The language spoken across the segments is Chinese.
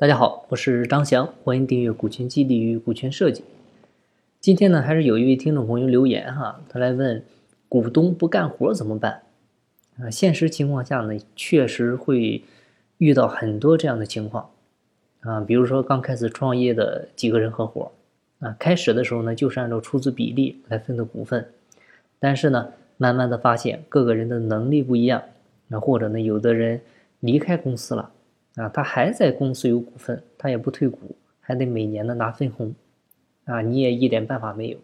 大家好，我是张翔，欢迎订阅《股权激励与股权设计》。今天呢，还是有一位听众朋友留言哈，他来问股东不干活怎么办？啊，现实情况下呢，确实会遇到很多这样的情况啊，比如说刚开始创业的几个人合伙啊，开始的时候呢，就是按照出资比例来分的股份，但是呢，慢慢的发现各个人的能力不一样，那或者呢，有的人离开公司了。啊，他还在公司有股份，他也不退股，还得每年的拿分红，啊，你也一点办法没有，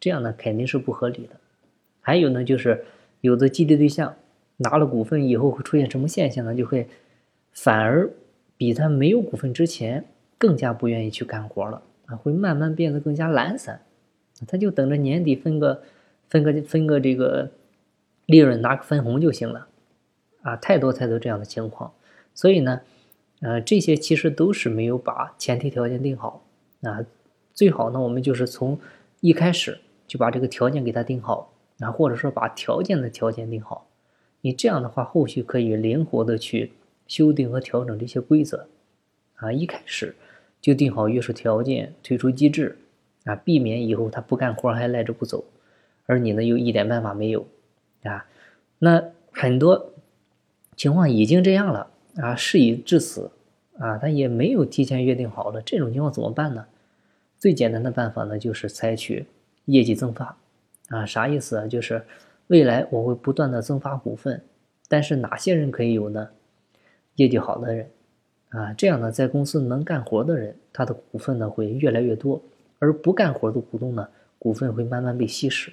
这样呢肯定是不合理的。还有呢，就是有的激励对象拿了股份以后会出现什么现象呢？就会反而比他没有股份之前更加不愿意去干活了啊，会慢慢变得更加懒散，他就等着年底分个分个分个这个利润拿个分红就行了，啊，太多太多这样的情况，所以呢。呃，这些其实都是没有把前提条件定好啊。最好呢，我们就是从一开始就把这个条件给他定好啊，或者说把条件的条件定好。你这样的话，后续可以灵活的去修订和调整这些规则啊。一开始就定好约束条件、退出机制啊，避免以后他不干活还赖着不走，而你呢又一点办法没有啊。那很多情况已经这样了。啊，事已至此，啊，他也没有提前约定好的这种情况怎么办呢？最简单的办法呢，就是采取业绩增发，啊，啥意思啊？就是未来我会不断的增发股份，但是哪些人可以有呢？业绩好的人，啊，这样呢，在公司能干活的人，他的股份呢会越来越多，而不干活的股东呢，股份会慢慢被稀释，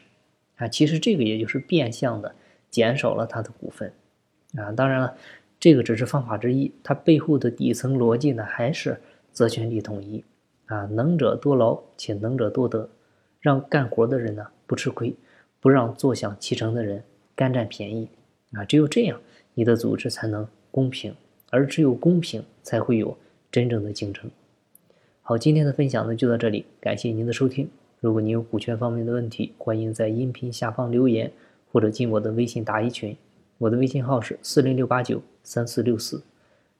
啊，其实这个也就是变相的减少了他的股份，啊，当然了。这个只是方法之一，它背后的底层逻辑呢，还是责权利统一啊，能者多劳且能者多得，让干活的人呢不吃亏，不让坐享其成的人干占便宜啊，只有这样，你的组织才能公平，而只有公平，才会有真正的竞争。好，今天的分享呢就到这里，感谢您的收听。如果您有股权方面的问题，欢迎在音频下方留言，或者进我的微信答疑群。我的微信号是四零六八九三四六四，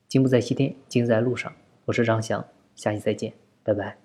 金不在西天，金在路上。我是张翔，下期再见，拜拜。